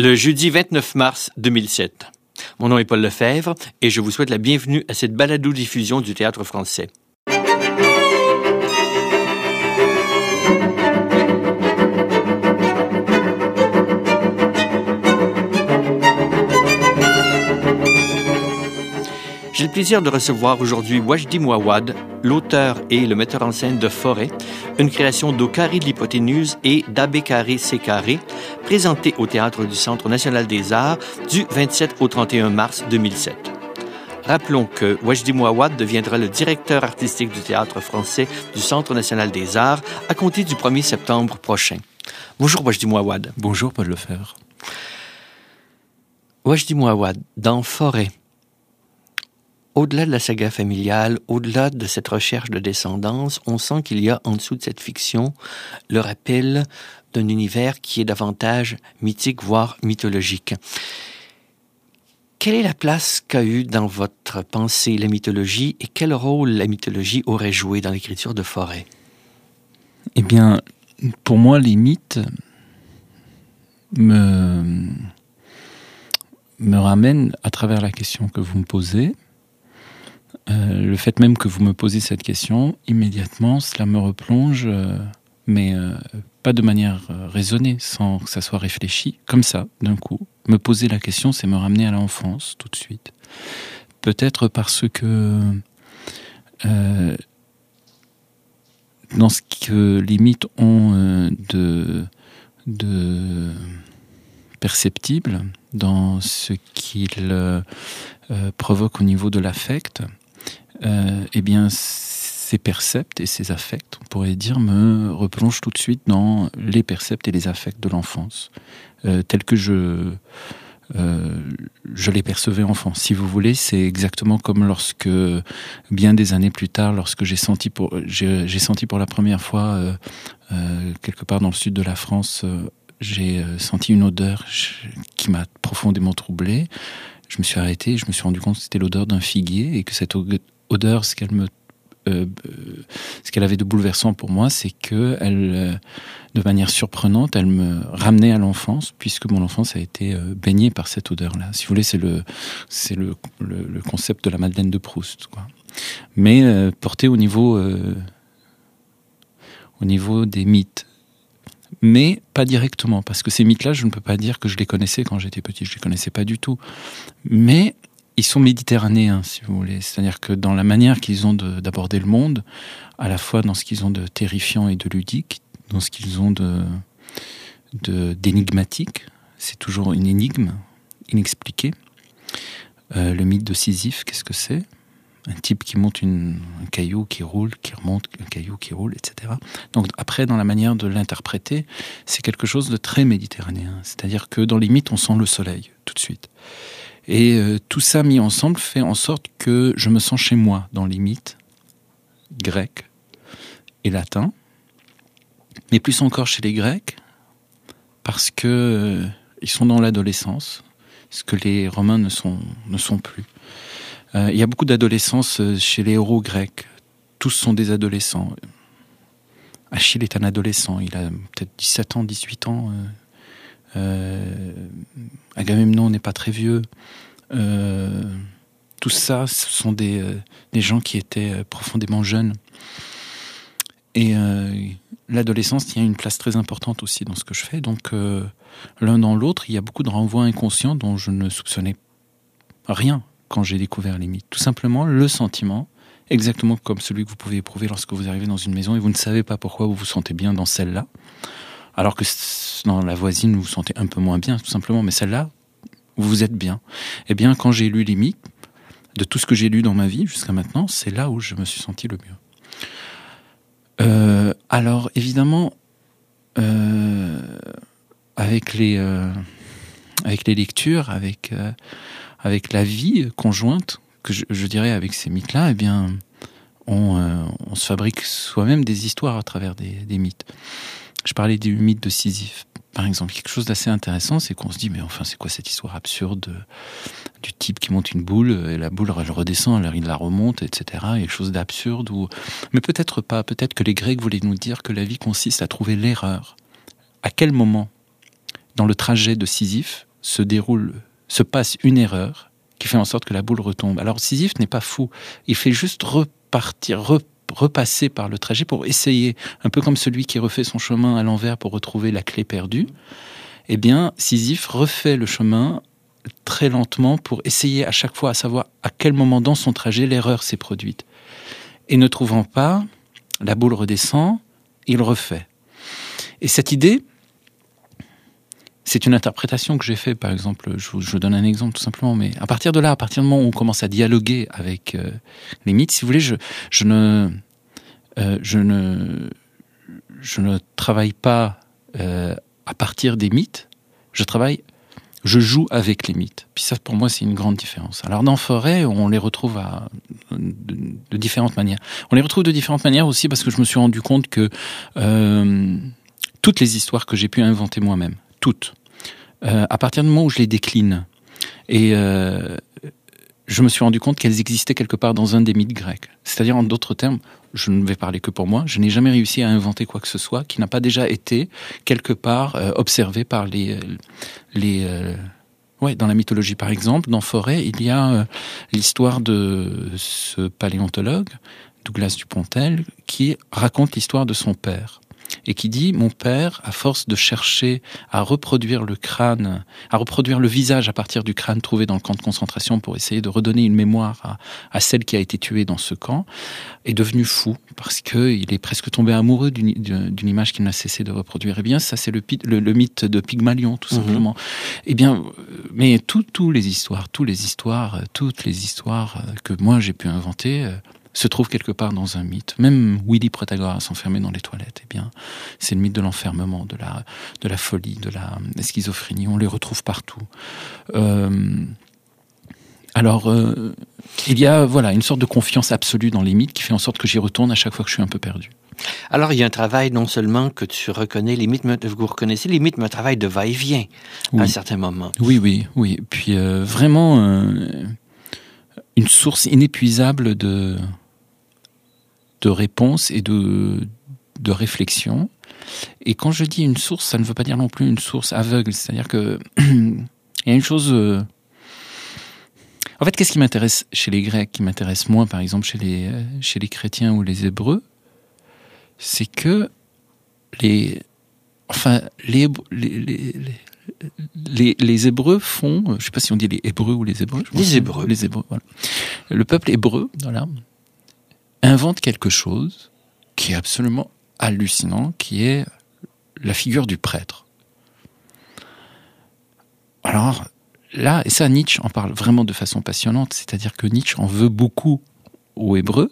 le jeudi 29 mars 2007. Mon nom est Paul Lefebvre et je vous souhaite la bienvenue à cette balado-diffusion du théâtre français. Plaisir de recevoir aujourd'hui Wajdi Mouawad, l'auteur et le metteur en scène de Forêt, une création d'Okari de l'hypoténuse et d'Abekari Sekare, présentée au Théâtre du Centre national des arts du 27 au 31 mars 2007. Rappelons que Wajdi Mouawad deviendra le directeur artistique du Théâtre français du Centre national des arts à compter du 1er septembre prochain. Bonjour Wajdi Mouawad. Bonjour Paul Lefebvre. Wajdi Mouawad, dans Forêt, au-delà de la saga familiale, au-delà de cette recherche de descendance, on sent qu'il y a en dessous de cette fiction le rappel d'un univers qui est davantage mythique, voire mythologique. Quelle est la place qu'a eu dans votre pensée la mythologie et quel rôle la mythologie aurait joué dans l'écriture de Forêt? Eh bien, pour moi, les mythes me, me ramènent à travers la question que vous me posez, euh, le fait même que vous me posez cette question, immédiatement, cela me replonge, euh, mais euh, pas de manière raisonnée, sans que ça soit réfléchi, comme ça, d'un coup. Me poser la question, c'est me ramener à l'enfance tout de suite. Peut-être parce que dans ce que les mythes ont de, de perceptible, dans ce qu'ils provoquent au niveau de l'affect, euh, eh bien, ces percepts et ces affects, on pourrait dire, me replongent tout de suite dans les percepts et les affects de l'enfance, euh, tels que je, euh, je les percevais enfant. Si vous voulez, c'est exactement comme lorsque, bien des années plus tard, lorsque j'ai senti pour, j'ai senti pour la première fois, euh, euh, quelque part dans le sud de la France, euh, j'ai senti une odeur qui m'a profondément troublé. Je me suis arrêté, je me suis rendu compte que c'était l'odeur d'un figuier et que cette odeur, ce qu'elle me euh, ce qu'elle avait de bouleversant pour moi, c'est que elle, euh, de manière surprenante, elle me ramenait à l'enfance, puisque mon enfance a été euh, baignée par cette odeur-là. Si vous voulez, c'est le, c'est le, le, concept de la Madeleine de Proust, quoi. Mais euh, porté au niveau, euh, au niveau des mythes. Mais pas directement, parce que ces mythes-là, je ne peux pas dire que je les connaissais quand j'étais petit, je les connaissais pas du tout. Mais ils sont méditerranéens, si vous voulez. C'est-à-dire que dans la manière qu'ils ont d'aborder le monde, à la fois dans ce qu'ils ont de terrifiant et de ludique, dans ce qu'ils ont de d'énigmatique, c'est toujours une énigme inexpliquée. Euh, le mythe de Sisyphe, qu'est-ce que c'est? Un type qui monte un caillou qui roule, qui remonte, un caillou qui roule, etc. Donc après, dans la manière de l'interpréter, c'est quelque chose de très méditerranéen. C'est-à-dire que dans les mythes, on sent le soleil tout de suite. Et euh, tout ça mis ensemble fait en sorte que je me sens chez moi dans les mythes grecs et latins, mais plus encore chez les Grecs, parce que euh, ils sont dans l'adolescence, ce que les Romains ne sont, ne sont plus. Euh, il y a beaucoup d'adolescence euh, chez les héros grecs. Tous sont des adolescents. Achille est un adolescent, il a peut-être 17 ans, 18 ans. Euh, Agamemnon n'est pas très vieux. Tout ça, ce sont des, des gens qui étaient profondément jeunes. Et l'adolescence tient une place très importante aussi dans ce que je fais. Donc, l'un dans l'autre, il y a beaucoup de renvois inconscients dont je ne soupçonnais rien quand j'ai découvert les mythes. Tout simplement le sentiment, exactement comme celui que vous pouvez éprouver lorsque vous arrivez dans une maison et vous ne savez pas pourquoi vous vous sentez bien dans celle-là, alors que dans la voisine vous vous sentez un peu moins bien, tout simplement. Mais celle-là, vous êtes bien. Eh bien, quand j'ai lu les mythes, de tout ce que j'ai lu dans ma vie jusqu'à maintenant, c'est là où je me suis senti le mieux. Euh, alors, évidemment, euh, avec les euh, avec les lectures, avec avec la vie conjointe que je, dirais avec ces mythes-là, eh bien, on, euh, se fabrique soi-même des histoires à travers des, mythes. Je parlais du mythe de Sisyphe, par exemple. Quelque chose d'assez intéressant, c'est qu'on se dit, mais enfin, c'est quoi cette histoire absurde euh, du type qui monte une boule et la boule, elle redescend, alors il la remonte, etc. Quelque chose d'absurde. Ou... Mais peut-être pas. Peut-être que les Grecs voulaient nous dire que la vie consiste à trouver l'erreur. À quel moment, dans le trajet de Sisyphe, se déroule, se passe une erreur qui fait en sorte que la boule retombe. Alors Sisyphe n'est pas fou, il fait juste repartir, repasser par le trajet pour essayer, un peu comme celui qui refait son chemin à l'envers pour retrouver la clé perdue. Eh bien, Sisyphe refait le chemin très lentement pour essayer à chaque fois à savoir à quel moment dans son trajet l'erreur s'est produite. Et ne trouvant pas, la boule redescend, il refait. Et cette idée, c'est une interprétation que j'ai faite, par exemple, je vous, donne un exemple tout simplement, mais à partir de là, à partir du moment où on commence à dialoguer avec euh, les mythes, si vous voulez, je, ne, euh, je ne, je ne travaille pas euh, à partir des mythes, je travaille je joue avec les mythes. Puis ça, pour moi, c'est une grande différence. Alors dans Forêt, on les retrouve de, différentes manières. On les retrouve de différentes manières aussi parce que je me suis rendu compte que toutes les histoires que j'ai pu inventer moi-même, toutes, euh, à partir du moment où je les décline, et euh, je me suis rendu compte qu'elles existaient quelque part dans un des mythes grecs. C'est-à-dire, en d'autres termes, je ne vais parler que pour moi, je n'ai jamais réussi à inventer quoi que ce soit qui n'a pas déjà été quelque part euh, observé par les... les ouais, dans la mythologie par exemple, dans Forêt, il y a l'histoire de ce paléontologue, Douglas Dupontel, qui raconte l'histoire de son père et qui dit mon père, à force de chercher à reproduire le crâne, à reproduire le visage à partir du crâne trouvé dans le camp de concentration pour essayer de redonner une mémoire à, celle qui a été tuée dans ce camp, est devenu fou parce que il est presque tombé amoureux d'une image qu'il n'a cessé de reproduire. Eh bien, ça c'est le, le, mythe de Pygmalion tout mhm. simplement. Eh bien, mais toutes les histoires, toutes les histoires, toutes les histoires que moi j'ai pu inventer euh, se trouve quelque part dans un mythe. Même Willy Protagoras s'enfermer dans les toilettes, eh bien, c'est le mythe de l'enfermement, de la, de la folie, de la, schizophrénie. On les retrouve partout. Euh, alors, euh, il y a voilà une sorte de confiance absolue dans les mythes qui fait en sorte que j'y retourne à chaque fois que je suis un peu perdu. Alors, il y a un travail non seulement que tu reconnais les mythes, vous reconnaissez les mythes, mais un travail de va-et-vient à un certain moment. Oui, oui, oui. Puis euh, vraiment une source inépuisable de de réponse et de, de réflexion. Et quand je dis une source, ça ne veut pas dire non plus une source aveugle. C'est-à-dire que il y a une chose. Euh, en fait, qu'est-ce qui m'intéresse chez les Grecs, qui m'intéresse moins, par exemple, chez les, chez les chrétiens ou les Hébreux, c'est que les, enfin, les, les, Hébreux font, je ne sais pas si on dit les Hébreux ou les Hébreux. les Hébreux. Les Hébreux, voilà. Le peuple hébreu, voilà, invente quelque chose qui est absolument hallucinant, qui est la figure du prêtre. Alors là, et ça Nietzsche en parle vraiment de façon passionnante, c'est-à-dire que Nietzsche en veut beaucoup aux Hébreux.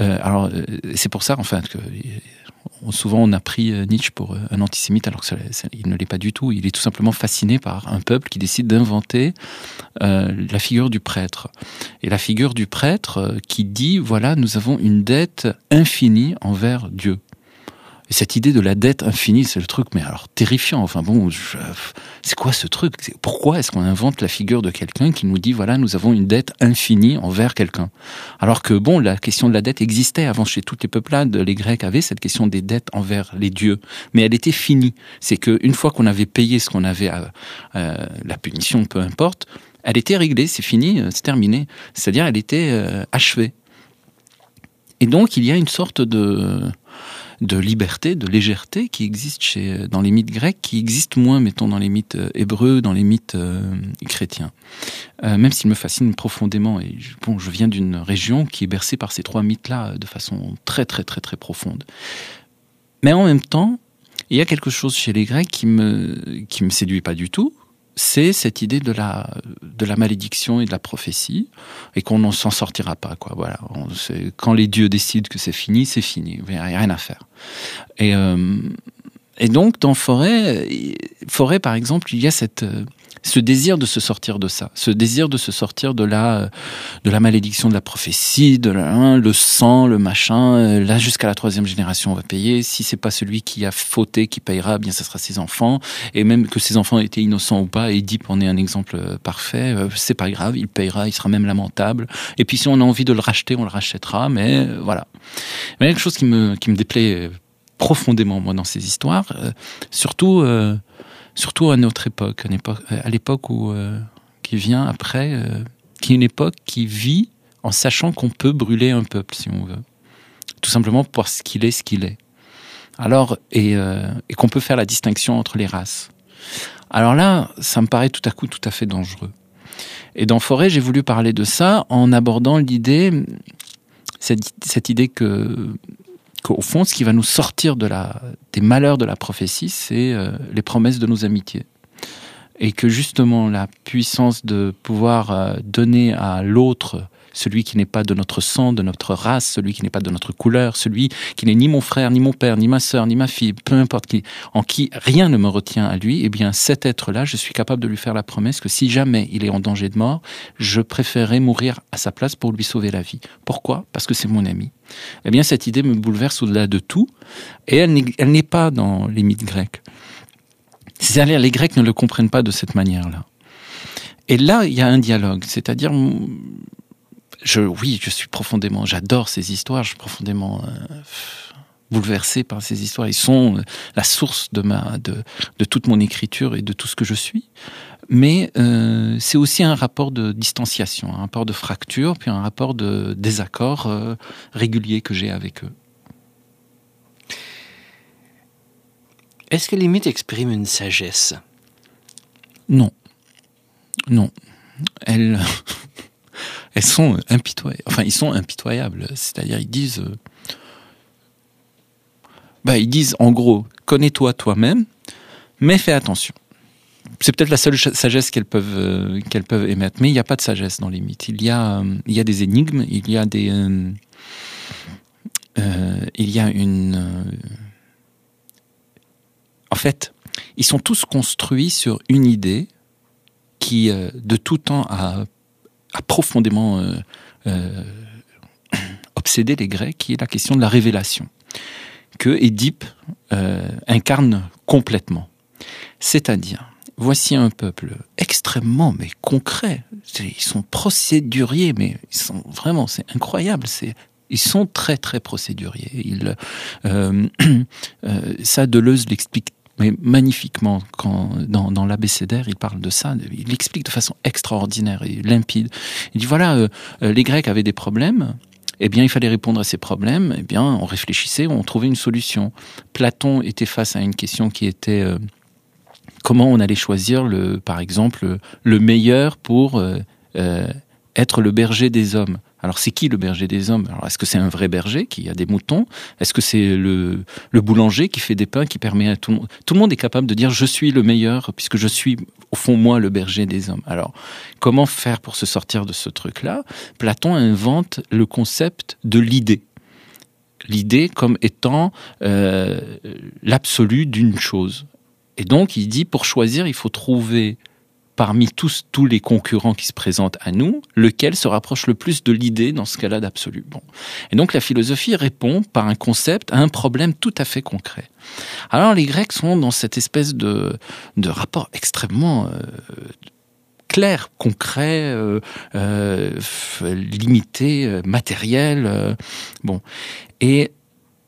Euh, alors euh, c'est pour ça, enfin, que souvent on a pris euh, Nietzsche pour euh, un antisémite alors qu'il ne l'est pas du tout. Il est tout simplement fasciné par un peuple qui décide d'inventer euh, la figure du prêtre. Et la figure du prêtre qui dit, voilà, nous avons une dette infinie envers Dieu. Et cette idée de la dette infinie, c'est le truc, mais alors terrifiant. Enfin bon, c'est quoi ce truc? Pourquoi est-ce qu'on invente la figure de quelqu'un qui nous dit voilà, nous avons une dette infinie envers quelqu'un? Alors que bon, la question de la dette existait avant chez toutes les peuplades. Les Grecs avaient cette question des dettes envers les dieux, mais elle était finie. C'est que une fois qu'on avait payé ce qu'on avait, à, la punition, peu importe, elle était réglée, c'est fini, euh, c'est terminé. C'est-à-dire, elle était euh, achevée. Et donc, il y a une sorte de de liberté, de légèreté qui existe chez, dans les mythes grecs, qui existe moins, mettons, dans les mythes euh, hébreux, dans les mythes euh, chrétiens. Euh, même s'ils me fascinent profondément. Et bon, je viens d'une région qui est bercée par ces trois mythes-là de façon très, très, très, très profonde. Mais en même temps, il y a quelque chose chez les Grecs qui me, qui me séduit pas du tout, c'est cette idée de la de la malédiction et de la prophétie et qu'on ne s'en sortira pas quoi. Voilà. Quand les dieux décident que c'est fini c'est fini. Il n'y a rien à faire. Et euh, et donc dans forêt forêt par exemple il y a cette ce désir de se sortir de ça, ce désir de se sortir de la de la malédiction de la prophétie, de la, hein, le sang, le machin. Euh, là, jusqu'à la troisième génération, on va payer. Si c'est pas celui qui a fauté qui payera, eh bien, ça sera ses enfants. Et même que ses enfants étaient innocents ou pas, Édipe en est un exemple euh, parfait. Euh, c'est pas grave, il payera, il sera même lamentable. Et puis, si on a envie de le racheter, on le rachètera. Mais voilà. Mais quelque chose qui me qui me déplaît profondément moi dans ces histoires, surtout surtout à notre époque, à l'époque où qui vient après, qui est une époque qui vit en sachant qu'on peut brûler un peuple si on veut, tout simplement parce qu'il est ce qu'il est. Alors et, et qu'on peut faire la distinction entre les races. Alors là, ça me paraît tout à coup tout à fait dangereux. Et dans Forêt, j'ai voulu parler de ça en abordant l'idée, cette, idée que, qu'au fond, ce qui va nous sortir des malheurs de la prophétie, c'est euh, les promesses de nos amitiés. Et que justement, la puissance de pouvoir euh, donner à l'autre celui qui n'est pas de notre sang, de notre race, celui qui n'est pas de notre couleur, celui qui n'est ni mon frère, ni mon père, ni ma sœur, ni ma fille, peu importe qui, en qui rien ne me retient à lui, eh bien cet être-là, je suis capable de lui faire la promesse que si jamais il est en danger de mort, je préférerais mourir à sa place pour lui sauver la vie. Pourquoi? Parce que c'est mon ami. Eh bien cette idée me bouleverse au-delà de tout, et elle n'est pas dans les mythes grecs. C'est-à-dire les Grecs ne le comprennent pas de cette manière-là. Et là, il y a un dialogue, c'est-à-dire je, oui, je suis profondément, j'adore ces histoires, je suis profondément euh, bouleversé par ces histoires. Ils sont la source de ma, de, de toute mon écriture et de tout ce que je suis. Mais euh, c'est aussi un rapport de distanciation, un rapport de fracture, puis un rapport de désaccord euh, régulier que j'ai avec eux. Est-ce que les mythes expriment une sagesse? Non. Non. Elles, elles sont impitoyables. Enfin, ils sont impitoyables. C'est-à-dire, ils disent, euh, bah, ils disent en gros, connais-toi toi-même, mais fais attention. C'est peut-être la seule sagesse qu'elles peuvent euh, qu'elles peuvent émettre, mais il n'y a pas de sagesse dans les mythes. Il y a euh, il y a des énigmes, il y a des il y a une en fait, ils sont tous construits sur une idée qui, de tout temps, a a profondément euh, euh, obsédé les Grecs, qui est la question de la révélation, que Édipe euh, incarne complètement. C'est-à-dire, voici un peuple extrêmement mais concret. Ils sont procéduriers, mais ils sont vraiment, c'est incroyable. C'est ils sont très très procéduriers. Ils, ça, Deleuze l'explique mais magnifiquement quand dans, dans l'abécédaire il parle de ça il explique de façon extraordinaire et limpide il dit voilà euh, euh, les grecs avaient des problèmes eh bien, il fallait répondre à ces problèmes. Eh bien, on réfléchissait, on trouvait une solution. Platon était face à une question qui était euh, comment on allait choisir le, par exemple, le meilleur pour être le berger des hommes. Alors c'est qui le berger des hommes? Est-ce que c'est un vrai berger qui a des moutons? Est-ce que c'est le, le, boulanger qui fait des pains qui permet à tout le monde? Tout le monde est capable de dire je suis le meilleur puisque je suis au fond moi le berger des hommes. Alors comment faire pour se sortir de ce truc-là? Platon invente le concept de l'idée. L'idée comme étant euh, l'absolu d'une chose. Et donc il dit pour choisir il faut trouver parmi tous, tous les concurrents qui se présentent à nous, lequel se rapproche le plus de l'idée dans ce cas-là d'absolu. Bon. Et donc la philosophie répond par un concept à un problème tout à fait concret. Alors les Grecs sont dans cette espèce de, de rapport extrêmement euh, clair, concret, euh, euh, limité, matériel. bon. Et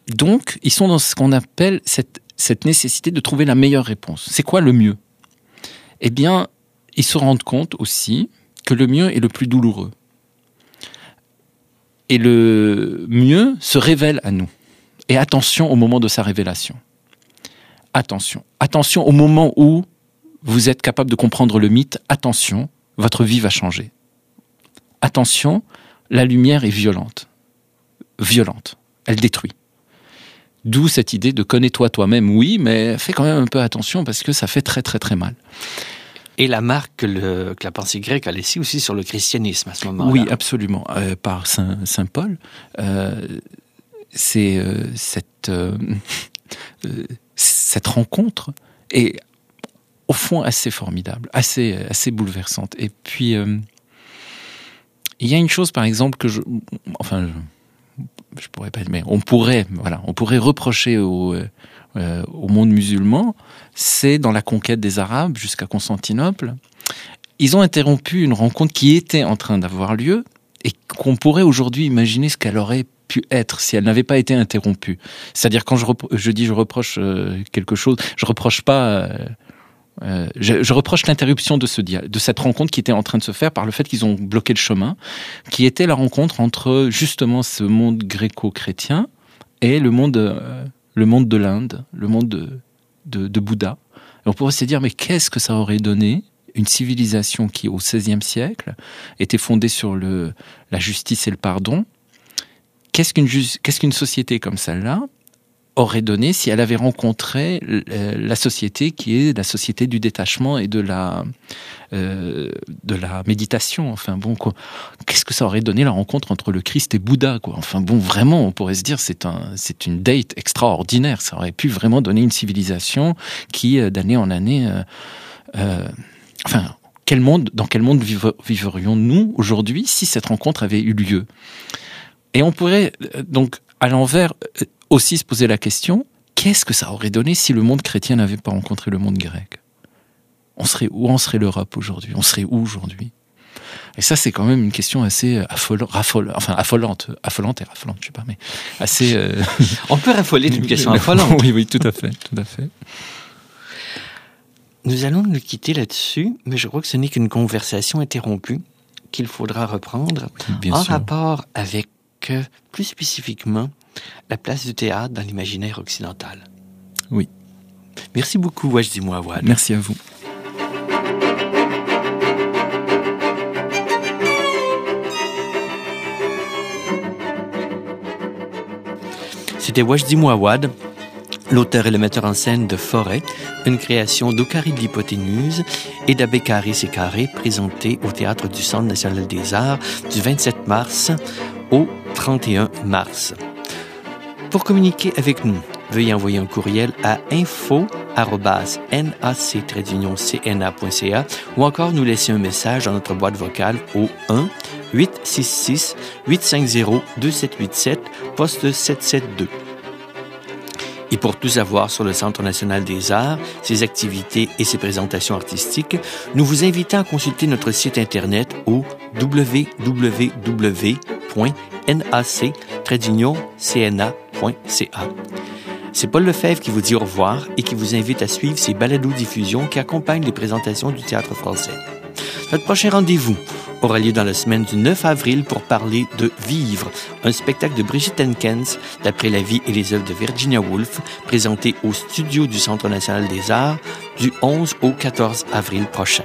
donc, ils sont dans ce qu'on appelle cette, cette nécessité de trouver la meilleure réponse. C'est quoi le mieux? Eh bien, ils se rendent compte aussi que le mieux est le plus douloureux. Et le mieux se révèle à nous. Et attention au moment de sa révélation. Attention. Attention au moment où vous êtes capable de comprendre le mythe. Attention, votre vie va changer. Attention, la lumière est violente. Violente. Elle détruit. D'où cette idée de connais-toi toi-même, oui, mais fais quand même un peu attention parce que ça fait très très très mal. Et la marque que, la pensée grecque a laissée aussi sur le christianisme à ce moment-là. Oui, absolument. Euh, par Saint, Paul, euh, c'est euh, cette, rencontre est au fond assez formidable, assez, assez bouleversante. Et puis, il y a une chose, par exemple, que je... Enfin, je, je pourrais pas... Mais on pourrait, voilà, on pourrait reprocher au euh, au monde musulman, c'est dans la conquête des Arabes jusqu'à Constantinople. Ils ont interrompu une rencontre qui était en train d'avoir lieu et qu'on pourrait aujourd'hui imaginer ce qu'elle aurait pu être si elle n'avait pas été interrompue. C'est-à-dire quand je, dis je reproche euh, quelque chose, je reproche pas euh, je, reproche l'interruption de, ce de cette rencontre qui était en train de se faire par le fait qu'ils ont bloqué le chemin, qui était la rencontre entre justement ce monde gréco-chrétien et le monde, le monde de l'Inde, le monde de, Bouddha. On pourrait se dire, mais qu'est-ce que ça aurait donné une civilisation qui, au XVIe siècle, était fondée sur la justice et le pardon? Qu'est-ce qu'une qu'est-ce qu'une société comme celle-là aurait donné si elle avait rencontré la société qui est la société du détachement et de la euh, de la méditation. Enfin bon, qu'est-ce que ça aurait donné la rencontre entre le Christ et Bouddha quoi? Enfin bon, vraiment, on pourrait se dire c'est un c'est une date extraordinaire. Ça aurait pu vraiment donner une civilisation qui euh, d'année en année, euh, euh, enfin quel monde, dans quel monde viverions-nous aujourd'hui si cette rencontre avait eu lieu? Et on pourrait euh, donc à l'envers aussi se poser la question, qu'est-ce que ça aurait donné si le monde chrétien n'avait pas rencontré le monde grec? On serait où en serait l'Europe aujourd'hui? On serait où aujourd'hui? Et ça, c'est quand même une question assez affolante, enfin affolante, affolante et raffolante, je sais pas, mais assez. Euh... On peut raffoler d'une question affolante. oui, oui, tout à fait, tout à fait. Nous allons nous quitter là-dessus, mais je crois que ce n'est qu'une conversation interrompue qu'il faudra reprendre Bien en sûr. rapport avec, euh, plus spécifiquement, la place du théâtre dans l'imaginaire occidental. Oui. Merci beaucoup, Wajdi Mouawad. Merci à vous. C'était Wajdi Mouawad, l'auteur et le metteur en scène de Forêt, une création d'Okari de l'hypoténuse et d'Abekari Sekaré, présentée au Théâtre du Centre national des arts du 27 mars au 31 mars. Pour communiquer avec nous, veuillez envoyer un courriel à info@nac-cna.ca ou encore nous laisser un message dans notre boîte vocale au 1 866 850 2787 poste 772. Et pour tout savoir sur le Centre national des arts, ses activités et ses présentations artistiques, nous vous invitons à consulter notre site internet au C'est Paul Lefebvre qui vous dit au revoir et qui vous invite à suivre ces balados-diffusions qui accompagnent les présentations du théâtre français. Notre prochain rendez-vous aura lieu dans la semaine du 9 avril pour parler de Vivre, un spectacle de Brigitte Henkens d'après la vie et les œuvres de Virginia Woolf, présenté au studio du Centre national des arts du 11 au 14 avril prochain.